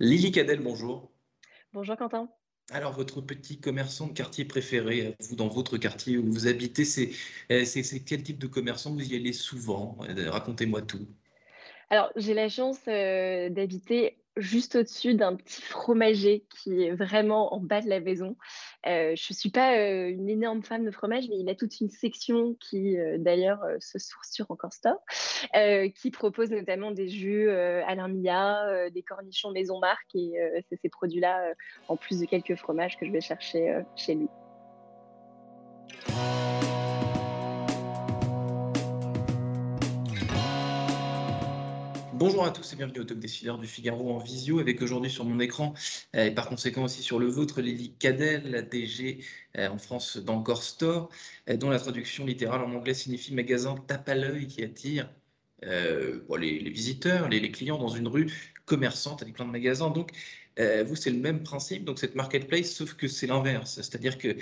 Lily Cadel, bonjour. Bonjour Quentin. Alors, votre petit commerçant de quartier préféré, vous, dans votre quartier où vous habitez, c'est quel type de commerçant? Vous y allez souvent? Racontez-moi tout. Alors, j'ai la chance euh, d'habiter juste au-dessus d'un petit fromager qui est vraiment en bas de la maison. Euh, je ne suis pas euh, une énorme fan de fromage, mais il a toute une section qui, d'ailleurs, se source sur Encore Store, qui propose notamment des jus Alain Mia, des cornichons Maison Marque, et c'est ces produits-là, en plus de quelques fromages, que je vais chercher chez lui. Bonjour à tous et bienvenue au Top Décideur du Figaro en visio, avec aujourd'hui sur mon écran euh, et par conséquent aussi sur le vôtre, Lily Cadel, la DG euh, en France d'Encore Store, euh, dont la traduction littérale en anglais signifie magasin tape à l'œil qui attire les, visiteurs, les, clients dans une rue commerçante avec plein de magasins. Donc, vous, c'est le même principe, donc cette marketplace, sauf que c'est l'inverse. C'est-à-dire que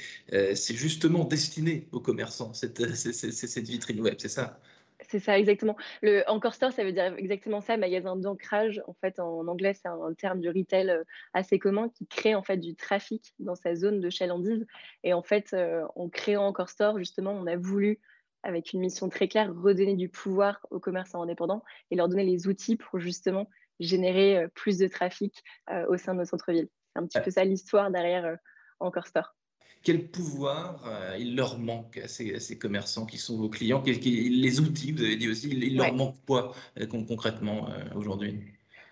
c'est justement destiné aux commerçants, cette, cette vitrine web, c'est ça? C'est ça, exactement. Le Encore Store, ça veut dire exactement ça, magasin d'ancrage. En fait, en anglais, c'est un terme du retail euh, assez commun qui crée en fait du trafic dans sa zone de chalandise. Et en fait, euh, en créant Encore Store, justement, on a voulu, avec une mission très claire, redonner du pouvoir aux commerçants indépendants et leur donner les outils pour justement générer euh, plus de trafic au sein de nos centres-villes. C'est un petit peu ça l'histoire derrière Encore Store quel pouvoir euh, il leur manque à ces, commerçants qui sont vos clients? Les outils, vous avez dit aussi, il, leur manque quoi euh, concrètement euh, aujourd'hui?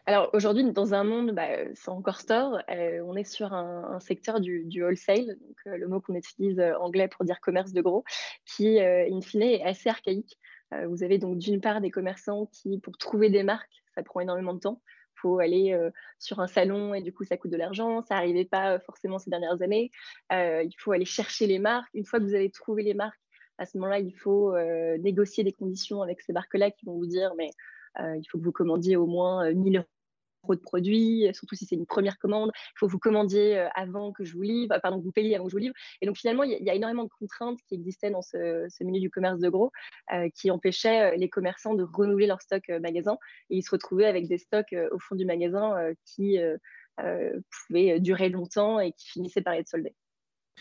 Alors aujourd'hui, dans un monde bah, sans encore store, on est sur un, secteur du, wholesale, donc, le mot qu'on utilise anglais pour dire commerce de gros, qui in fine est assez archaïque. vous avez donc d'une part des commerçants qui, pour trouver des marques, ça prend énormément de temps faut aller euh, sur un salon et du coup ça coûte de l'argent. Ça n'arrivait pas euh, forcément ces dernières années. Euh, il faut aller chercher les marques. Une fois que vous avez trouvé les marques, à ce moment-là, il faut négocier des conditions avec ces marques-là qui vont vous dire mais il faut que vous commandiez au moins 1000 de produits, surtout si c'est une première commande. Il faut que vous commandiez euh, avant que je vous livre, pardon, que vous payiez avant que je vous livre. Et donc finalement, il y, a énormément de contraintes qui existaient dans ce, milieu du commerce de gros euh, qui empêchaient euh, les commerçants de renouveler leur stock magasin. Et ils se retrouvaient avec des stocks au fond du magasin qui pouvaient durer longtemps et qui finissaient par être soldés.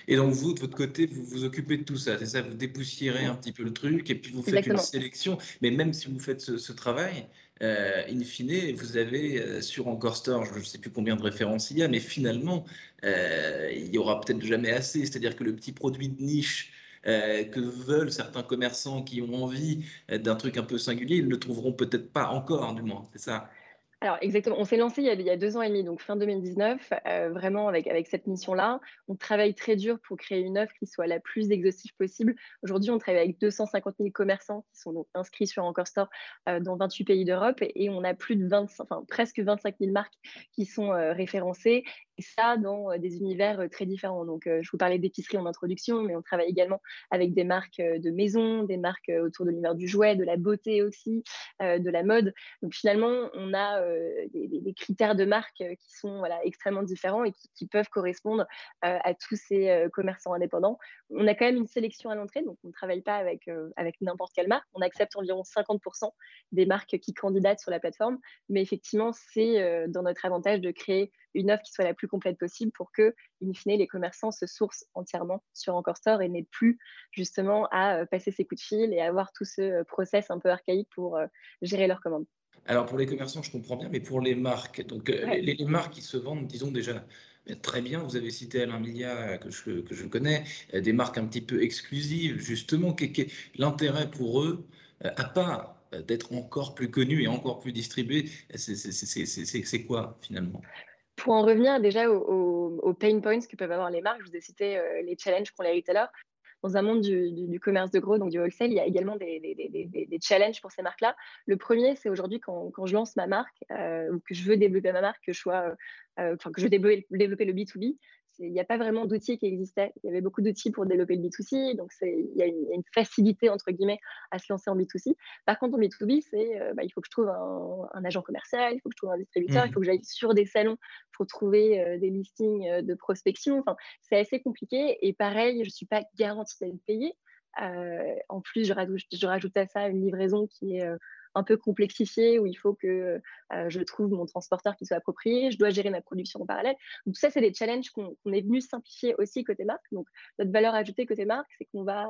Et donc, vous, de votre côté, vous vous occupez de tout ça, c'est ça Vous dépoussiérez un petit peu le truc et puis vous faites une sélection. Mais même si vous faites ce, travail, euh, in fine, vous avez euh, sur Encore Store, je ne sais plus combien de références il y a, mais finalement, euh, il y aura peut-être jamais assez. C'est-à-dire que le petit produit de niche que veulent certains commerçants qui ont envie d'un truc un peu singulier, ils ne le trouveront peut-être pas encore, du moins. C'est ça alors exactement, on s'est lancé il y, a, deux ans et demi, donc fin 2019, euh, vraiment avec, cette mission-là. On travaille très dur pour créer une offre qui soit la plus exhaustive possible. Aujourd'hui, on travaille avec 250 000 commerçants qui sont donc inscrits sur Encore Store euh, dans 28 pays d'Europe et, on a plus de 20, enfin, presque 25 000 marques qui sont euh, référencées ça dans euh, des univers euh, très différents. Donc, euh, je vous parlais d'épicerie en introduction, mais on travaille également avec des marques de maison, des marques autour de l'univers du jouet, de la beauté aussi, de la mode. Donc, finalement, on a des, critères de marque qui sont extrêmement différents et qui, peuvent correspondre à tous ces commerçants indépendants. On a quand même une sélection à l'entrée, donc on ne travaille pas avec, avec n'importe quelle marque. On accepte environ 50% des marques qui candidatent sur la plateforme, mais effectivement, c'est dans notre avantage de créer une offre qui soit la plus complète possible pour que, in fine, les commerçants se sourcent entièrement sur Encore Store et n'aient plus justement à euh, passer ces coups de fil et avoir tout ce euh, process un peu archaïque pour euh, gérer leurs commandes. Alors pour les commerçants, je comprends bien, mais pour les marques, donc les, marques qui se vendent, disons déjà très bien, vous avez cité Alain Milia que je, que je connais, des marques un petit peu exclusives, justement, l'intérêt pour eux, à part d'être encore plus connus et encore plus distribués, c'est quoi finalement? Pour en revenir déjà aux, pain points que peuvent avoir les marques, je vous ai cité euh, les challenges qu'ont les retailers. Dans un monde du, commerce de gros, donc du wholesale, il y a également des, challenges pour ces marques-là. Le premier, c'est aujourd'hui quand, je lance ma marque euh, ou que je veux développer ma marque, que je, sois, euh, que je veux développer le B2B, il n'y a pas vraiment d'outils qui existaient. Il y avait beaucoup d'outils pour développer le B2C, donc il y, a une facilité, entre guillemets, à se lancer en B2C. Par contre, en B2B, c'est euh, bah, il faut que je trouve un, agent commercial, il faut que je trouve un distributeur, il mmh. faut que j'aille sur des salons pour trouver euh, des listings euh, de prospection. Enfin, c'est assez compliqué. Et pareil, je ne suis pas garantie d'être payée. en plus, je rajoute, je rajoute, à ça une livraison qui est un peu complexifié où il faut que je trouve mon transporteur qui soit approprié, je dois gérer ma production en parallèle. Donc, ça, c'est des challenges qu'on est venu simplifier aussi côté marque. Donc, notre valeur ajoutée côté marque, c'est qu'on va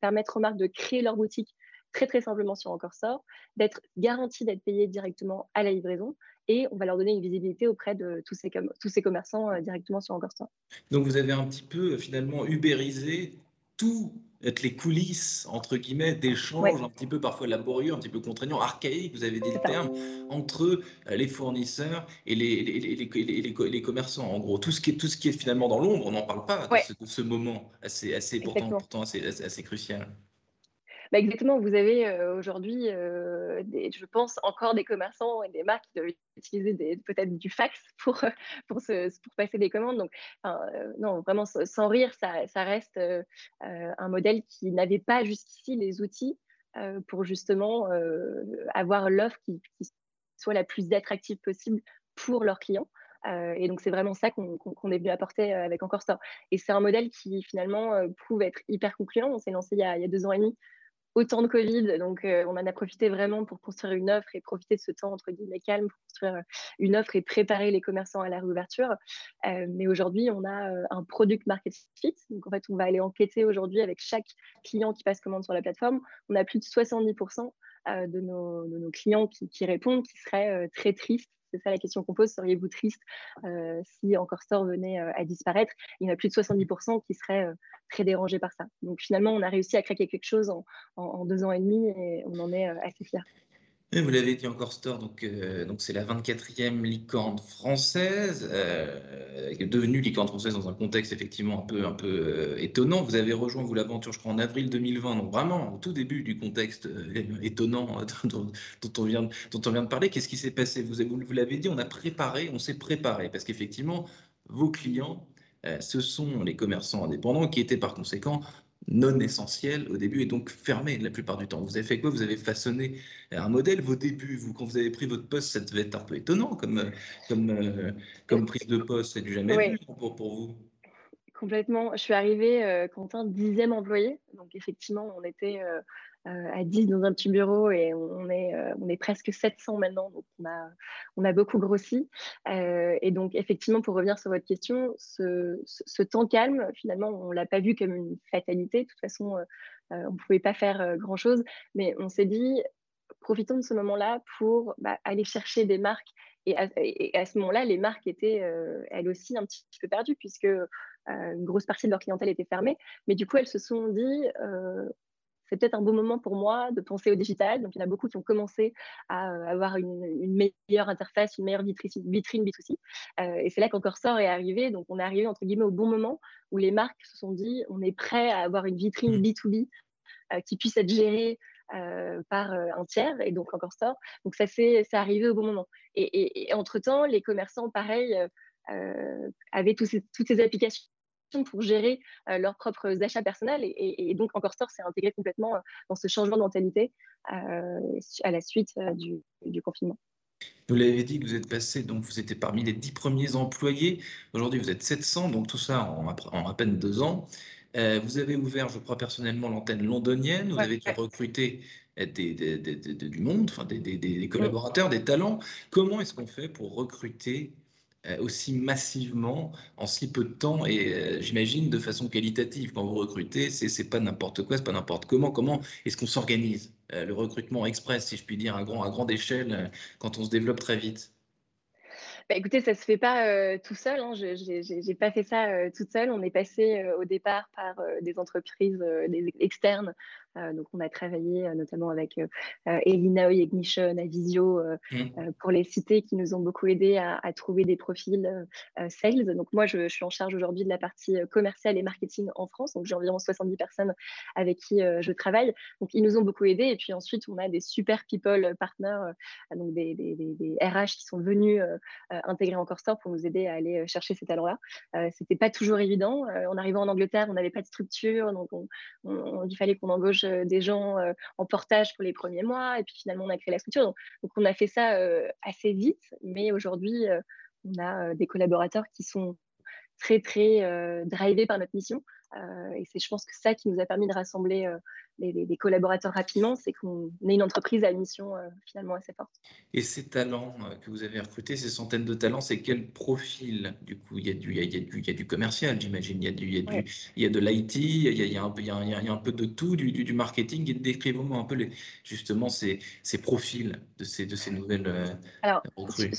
permettre aux marques de créer leur boutique très très simplement sur Encore Sort, d'être garanti d'être payé directement à la livraison et on va leur donner une visibilité auprès de tous ces, tous ces commerçants euh, directement sur Encore Store. Donc vous avez un petit peu euh, finalement ubérisé tout les coulisses, entre guillemets, d'échanges un petit peu parfois laborieux, un petit peu contraignants, archaïques, vous avez dit le terme, entre euh, les fournisseurs et les, les, les, commerçants. En gros, tout ce qui est, tout ce qui est finalement dans l'ombre, on n'en parle pas de, ce, moment assez, assez pourtant, pourtant assez, assez crucial. Bah, exactement, vous avez euh, aujourd'hui, euh, je pense, encore des commerçants et des marques qui doivent utiliser peut-être du fax pour, pour, passer des commandes. Donc, euh, non, vraiment, sans rire, ça, reste un modèle qui n'avait pas jusqu'ici les outils pour justement avoir l'offre qui, soit la plus attractive possible pour leurs clients. et donc, c'est vraiment ça qu'on est venu apporter avec Encore Store. Et c'est un modèle qui, finalement, prouve être hyper concluant. On s'est lancé il y, a, deux ans et demi autant de Covid, donc euh, on en a profité vraiment pour construire une offre et profiter de ce temps entre guillemets calme pour construire euh, une offre et préparer les commerçants à la réouverture. Euh, mais aujourd'hui, on a un product market fit. Donc en fait, on va aller enquêter aujourd'hui avec chaque client qui passe commande sur la plateforme. On a plus de 70% de nos, clients qui répondent, qui seraient très tristes c'est ça la question qu'on pose. Seriez-vous triste euh, si Encore Store venait euh, à disparaître? Il y en a plus de 70% qui seraient euh, très dérangés par ça. Donc finalement, on a réussi à craquer quelque chose en deux ans et demi et on en est assez fiers vous l'avez dit encore Store, donc euh, c'est la 24e licorne française, euh, devenue licorne française dans un contexte effectivement un peu euh, étonnant. Vous avez rejoint vous l'aventure, je crois, en avril 2020, donc vraiment au tout début du contexte étonnant dont, on vient dont on vient de parler. Qu'est-ce qui s'est passé? Vous vous, l'avez dit, on a préparé, on s'est préparé parce qu'effectivement vos clients ce sont les commerçants indépendants qui étaient par conséquent non essentiel au début et donc fermé la plupart du temps. Vous avez fait quoi? Vous avez façonné un modèle. Vos débuts, vous, quand vous avez pris votre poste, ça devait être un peu étonnant comme, comme, euh, comme prise de poste. C'est du jamais vu pour, pour vous. Complètement. Je suis arrivée, euh, Quentin, dixième employé. Donc, effectivement, on était euh, euh, à 10 dans un petit bureau et on est, euh, on est presque 700 maintenant. Donc, on a, on a beaucoup grossi. Et donc, effectivement, pour revenir sur votre question, ce, temps calme, finalement, on ne l'a pas vu comme une fatalité. De toute façon, on ne pouvait pas faire grand-chose. Mais on s'est dit, profitons de ce moment-là pour bah, aller chercher des marques. Et à, et à ce moment-là, les marques étaient elles aussi un petit peu perdues puisque une grosse partie de leur clientèle était fermée. Mais du coup, elles se sont dit, c'est peut-être un bon moment pour moi de penser au digital. Donc, il y en a beaucoup qui ont commencé à euh, avoir une, meilleure interface, une meilleure vitrine, vitrine B2C. Euh, et c'est là qu'Encore Sort est arrivé. Donc, on est arrivé, entre guillemets, au bon moment où les marques se sont dit, on est prêt à avoir une vitrine B2B mmh. euh, qui puisse être gérée par un tiers, et donc Encore Store. Donc, ça c'est arrivé au bon moment. Et, entre-temps, les commerçants, pareil, avaient toutes ces applications pour gérer euh, leurs propres achats personnels. Et, donc, Encore Store s'est intégré complètement euh, dans ce changement de mentalité euh, à la suite du, confinement. Vous l'avez dit que vous êtes passé, donc vous étiez parmi les dix premiers employés. Aujourd'hui, vous êtes 700, donc tout ça en, à peine deux ans. vous avez ouvert, je crois personnellement, l'antenne londonienne. Vous avez recruté des, du monde, enfin, des, collaborateurs, des talents. Comment est-ce qu'on fait pour recruter aussi massivement en si peu de temps et euh, j'imagine de façon qualitative. Quand vous recrutez, c'est pas n'importe quoi, c'est pas n'importe comment. Comment est-ce qu'on s'organise euh, le recrutement express, si je puis dire, à, grand, à grande échelle quand on se développe très vite? Bah, écoutez, ça se fait pas tout seul. Hein. Je n'ai pas fait ça toute seule. On est passé au départ par des entreprises externes euh, donc, on a travaillé euh, notamment avec euh, Elina Ignition, Avisio, mmh. pour les cités qui nous ont beaucoup aidé à, trouver des profils sales. Donc, moi, je, suis en charge aujourd'hui de la partie commerciale et marketing en France. Donc, j'ai environ 70 personnes avec qui je travaille. Donc, ils nous ont beaucoup aidés. Et puis ensuite, on a des super people partners, donc des, des, RH qui sont venus intégrer encore Store pour nous aider à aller chercher ces talents-là. C'était pas toujours évident. en arrivant en Angleterre, on n'avait pas de structure, donc il fallait qu'on embauche euh, des gens euh, en portage pour les premiers mois, et puis finalement on a créé la structure. Donc, on a fait ça euh, assez vite, mais aujourd'hui on a des collaborateurs qui sont très très drivés par notre mission. Et c'est, je pense, que ça qui nous a permis de rassembler les, collaborateurs rapidement, c'est qu'on est une entreprise à mission finalement assez forte. Et ces talents que vous avez recrutés, ces centaines de talents, c'est quel profil Du coup, il y a du, il y a du, il y a du commercial, j'imagine. Il y a du, il y a du, il y a de l'IT, il y a, il y a un peu, de tout, du, du, marketing. Et décrivez-moi un peu les, justement ces, ces profils de ces, de ces nouvelles Alors, recrues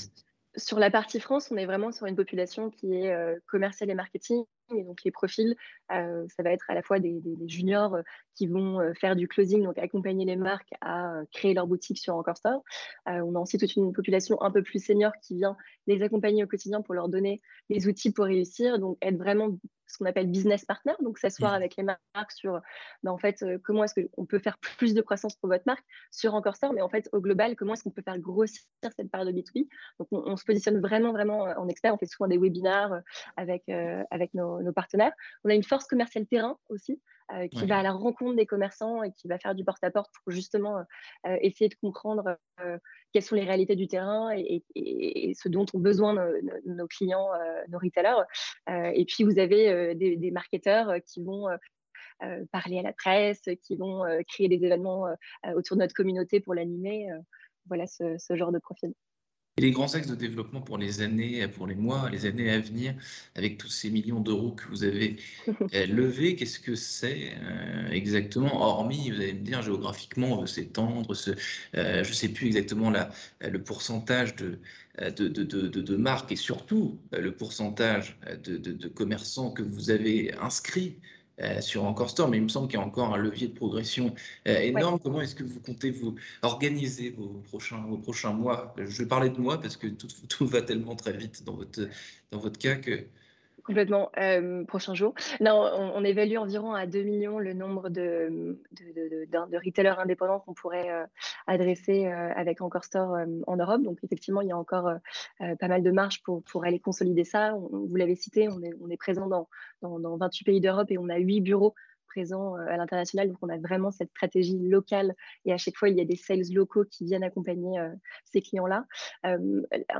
sur la partie France, on est vraiment sur une population qui est euh, commerciale et marketing. Et donc, les profils, euh, ça va être à la fois des, juniors euh, qui vont faire du closing, donc accompagner les marques à créer leur boutique sur Encore Store. on a ensuite toute une population un peu plus senior qui vient les accompagner au quotidien pour leur donner les outils pour réussir, donc être vraiment ce qu'on appelle business partner, donc s'asseoir mmh. avec les marques sur ben, en fait, euh, comment est-ce qu'on peut faire plus de croissance pour votre marque sur Encore Store, mais en fait, au global, comment est-ce qu'on peut faire grossir cette part de B2B. Donc, on, se positionne vraiment, vraiment euh, en expert. On fait souvent des webinaires euh, avec, avec nos, nos, partenaires. On a une force commerciale terrain aussi. qui va à la rencontre des commerçants et qui va faire du porte-à-porte pour justement essayer de comprendre quelles sont les réalités du terrain et, ce dont ont besoin nos, clients, nos retailers. et puis, vous avez des, marketeurs qui vont parler à la presse, qui vont créer des événements autour de notre communauté pour l'animer. voilà ce, genre de profil. Et les grands axes de développement pour les années, pour les mois, les années à venir, avec tous ces millions d'euros que vous avez euh, levés, qu'est-ce que c'est euh, exactement? Hormis, vous allez me dire, géographiquement, on veut s'étendre, euh, je ne sais plus exactement la, le pourcentage de, de, de, de, marques et surtout le pourcentage de, commerçants que vous avez inscrits euh, sur Encore Store, mais il me semble qu'il y a encore un levier de progression euh, énorme. Comment est-ce que vous comptez vous organiser vos prochains, vos prochains mois? Je vais parler de moi parce que tout, tout, va tellement très vite dans votre, dans votre cas que Complètement. Euh, prochain jour. Non, on, évalue environ à 2 millions le nombre de, retailers indépendants qu'on pourrait euh, adresser euh, avec Encore Store en Europe. Donc, effectivement, il y a encore pas mal de marge pour, aller consolider ça. vous l'avez cité, on est, présent dans 28 pays d'Europe et on a 8 bureaux présents à l'international. Donc, on a vraiment cette stratégie locale et à chaque fois, il y a des sales locaux qui viennent accompagner ces clients-là. Un,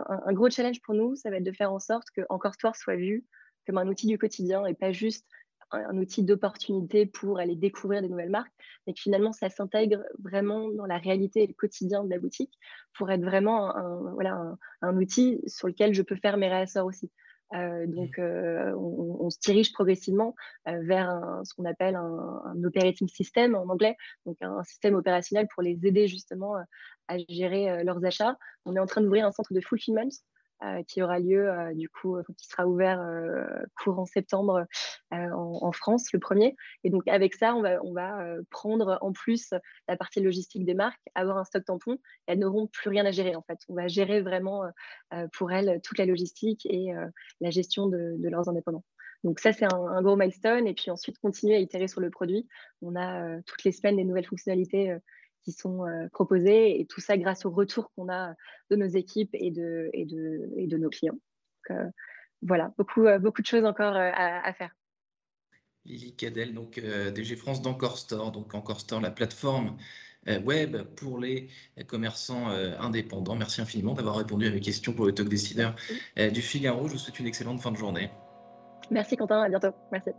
un, gros challenge pour nous, ça va être de faire en sorte que Encore Store soit vu comme un outil du quotidien et pas juste un, outil d'opportunité pour aller découvrir des nouvelles marques, mais que finalement ça s'intègre vraiment dans la réalité et le quotidien de la boutique pour être vraiment un, voilà, un, outil sur lequel je peux faire mes réassorts aussi. Euh, donc, euh, on, se dirige progressivement euh, vers ce qu'on appelle un, un, operating system en anglais, donc un système opérationnel pour les aider justement à gérer leurs achats. On est en train d'ouvrir un centre de fulfillment euh, qui aura lieu euh, du coup, euh, qui sera ouvert courant septembre en, France, le premier. Et donc avec ça, on va, on va prendre en plus la partie logistique des marques, avoir un stock tampon. Et elles n'auront plus rien à gérer en fait. On va gérer vraiment pour elles toute la logistique et la gestion de, leurs indépendants. Donc ça, c'est un, un, gros milestone. Et puis ensuite, continuer à itérer sur le produit. On a toutes les semaines des nouvelles fonctionnalités qui sont euh, proposés et tout ça grâce au retour qu'on a de nos équipes et de, et de, et de nos clients. Donc, euh, voilà, beaucoup, euh, beaucoup de choses encore à, faire. Lily Cadel, donc DG France d'Encore Store, donc Encore Store, la plateforme web pour les commerçants indépendants. Merci infiniment d'avoir répondu à mes questions pour le talk décideur du Figaro. Je vous souhaite une excellente fin de journée. Merci Quentin, à bientôt. Merci.